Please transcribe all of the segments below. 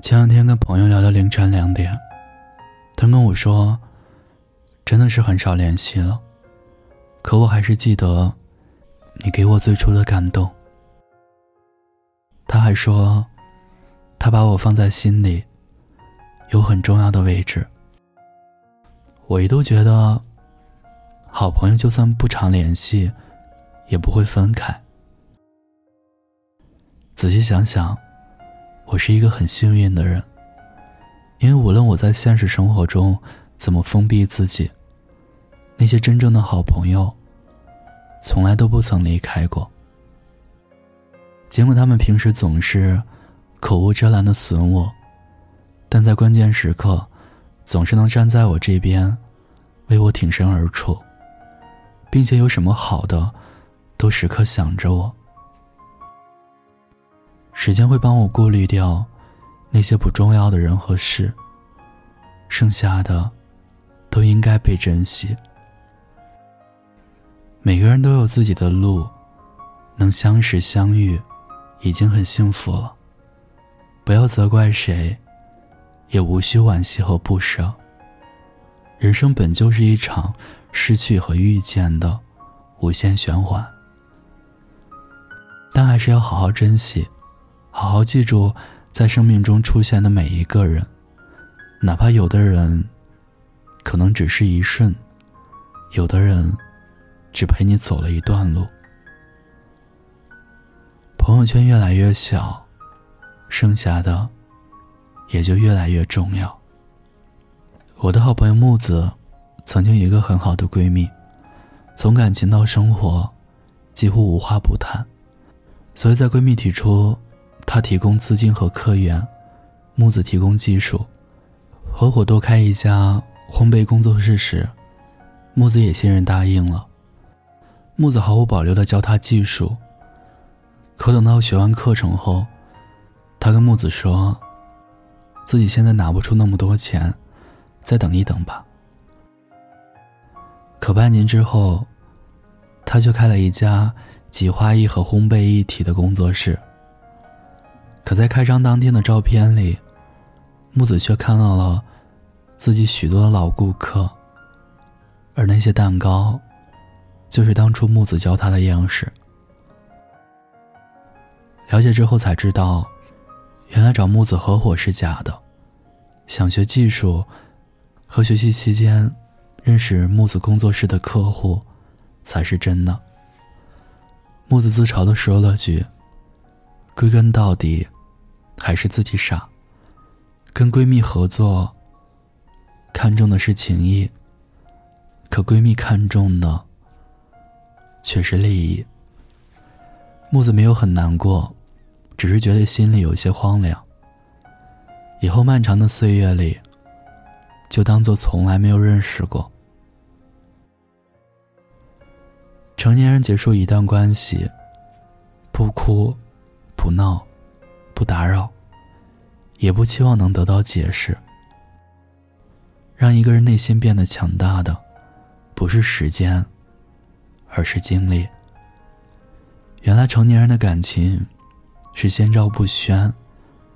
前两天跟朋友聊到凌晨两点，他跟我说，真的是很少联系了，可我还是记得你给我最初的感动。他还说，他把我放在心里，有很重要的位置。我一度觉得，好朋友就算不常联系，也不会分开。仔细想想。我是一个很幸运的人，因为无论我在现实生活中怎么封闭自己，那些真正的好朋友，从来都不曾离开过。尽管他们平时总是口无遮拦的损我，但在关键时刻，总是能站在我这边，为我挺身而出，并且有什么好的，都时刻想着我。时间会帮我过滤掉那些不重要的人和事，剩下的都应该被珍惜。每个人都有自己的路，能相识相遇，已经很幸福了。不要责怪谁，也无需惋惜和不舍。人生本就是一场失去和遇见的无限循环，但还是要好好珍惜。好好记住，在生命中出现的每一个人，哪怕有的人可能只是一瞬，有的人只陪你走了一段路。朋友圈越来越小，剩下的也就越来越重要。我的好朋友木子，曾经一个很好的闺蜜，从感情到生活，几乎无话不谈，所以在闺蜜提出。他提供资金和客源，木子提供技术，合伙多开一家烘焙工作室时，木子也欣然答应了。木子毫无保留的教他技术。可等到学完课程后，他跟木子说，自己现在拿不出那么多钱，再等一等吧。可半年之后，他却开了一家挤花艺和烘焙一体的工作室。可在开张当天的照片里，木子却看到了自己许多的老顾客，而那些蛋糕，就是当初木子教他的样式。了解之后才知道，原来找木子合伙是假的，想学技术和学习期间认识木子工作室的客户才是真的。木子自嘲的说了句：“归根到底。”还是自己傻。跟闺蜜合作，看重的是情谊，可闺蜜看重的却是利益。木子没有很难过，只是觉得心里有些荒凉。以后漫长的岁月里，就当做从来没有认识过。成年人结束一段关系，不哭，不闹。不打扰，也不期望能得到解释。让一个人内心变得强大的，不是时间，而是经历。原来成年人的感情，是先兆不宣，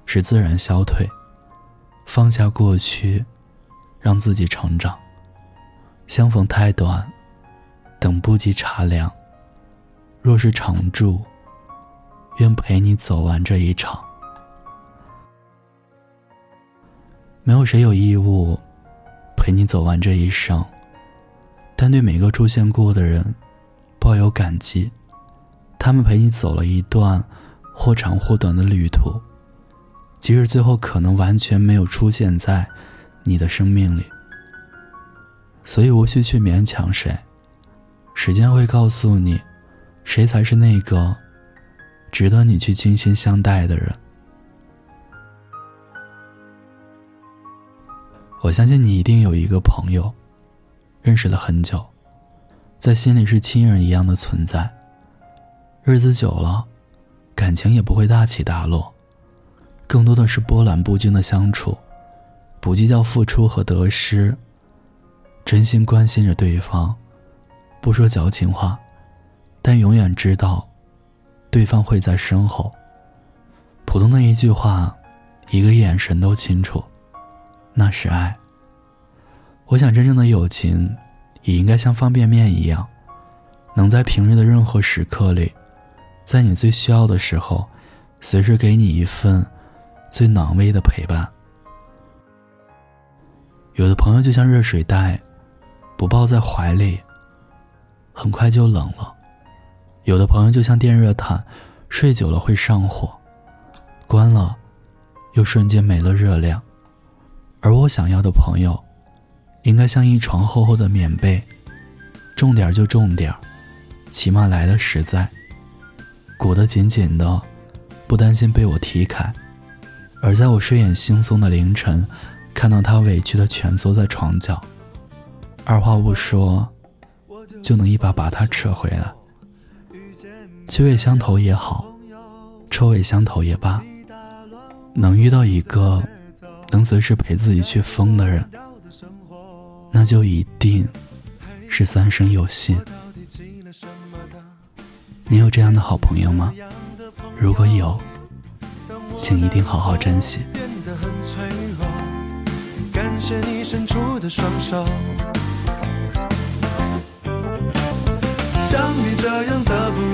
是自然消退。放下过去，让自己成长。相逢太短，等不及茶凉。若是常驻，愿陪你走完这一场。没有谁有义务陪你走完这一生，但对每个出现过的人抱有感激，他们陪你走了一段或长或短的旅途，即使最后可能完全没有出现在你的生命里。所以无需去勉强谁，时间会告诉你，谁才是那个值得你去精心相待的人。我相信你一定有一个朋友，认识了很久，在心里是亲人一样的存在。日子久了，感情也不会大起大落，更多的是波澜不惊的相处，不计较付出和得失，真心关心着对方，不说矫情话，但永远知道，对方会在身后。普通的一句话，一个眼神都清楚，那是爱。我想，真正的友情也应该像方便面一样，能在平日的任何时刻里，在你最需要的时候，随时给你一份最暖胃的陪伴。有的朋友就像热水袋，不抱在怀里，很快就冷了；有的朋友就像电热毯，睡久了会上火，关了又瞬间没了热量。而我想要的朋友，应该像一床厚厚的棉被，重点就重点，起码来的实在，裹得紧紧的，不担心被我踢开。而在我睡眼惺忪的凌晨。看到他委屈的蜷缩在床角，二话不说，就能一把把他扯回来。趣味相投也好，臭味相投也罢，能遇到一个能随时陪自己去疯的人，那就一定是三生有幸。你有这样的好朋友吗？如果有，请一定好好珍惜。感谢你伸出的双手，像你这样的朋友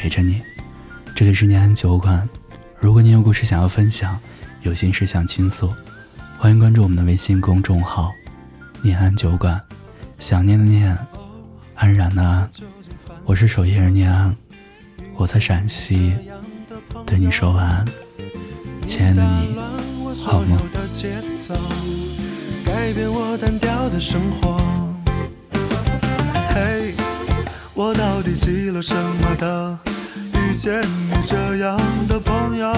陪着你。这里是念安酒馆。如果你有故事想要分享，有心事想倾诉，欢迎关注我们的微信公众号“念安酒馆”。想念的念，安然的安。我是守夜人念安，我在陕西，对你说晚安，亲爱的你，好吗？改变我到底积了什么的？遇见你这样的朋友，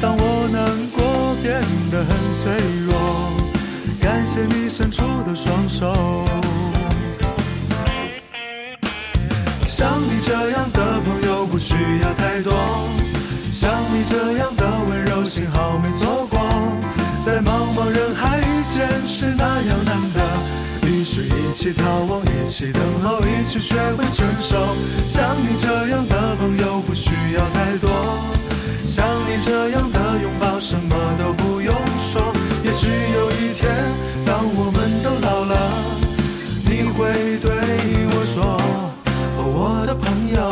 当我难过变得很脆弱，感谢你伸出的双手。像你这样的朋友不需要太多，像你这样的温柔，幸好没错过，在茫茫人海遇见是那样难得。一起逃亡，一起等候，一起学会承受。像你这样的朋友不需要太多，像你这样的拥抱什么都不用说。也许有一天，当我们都老了，你会对我说：“哦，我的朋友。”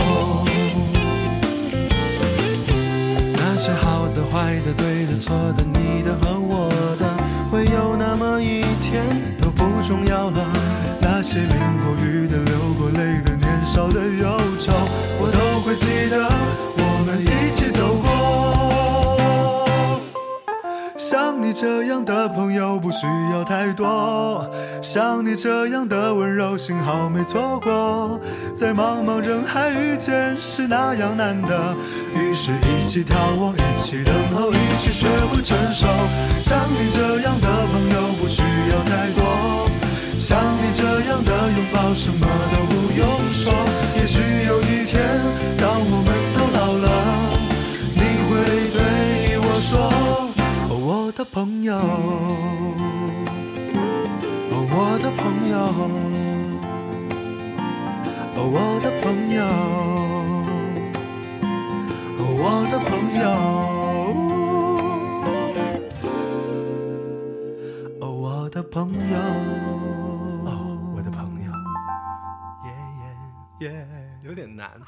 那些好的、坏的、对的、错，的那些淋过雨的、流过泪的、年少的忧愁，我都会记得。我们一起走过。像你这样的朋友不需要太多，像你这样的温柔，幸好没错过。在茫茫人海遇见是那样难得，于是一起眺望，一起等候，一起学会承受。像你这样的朋友不需要太多。像你这样的拥抱，什么都不用说。也许有一天，当我们都老了，你会对我说：“，我的朋友，我的朋友，我的朋友，我的朋友，难。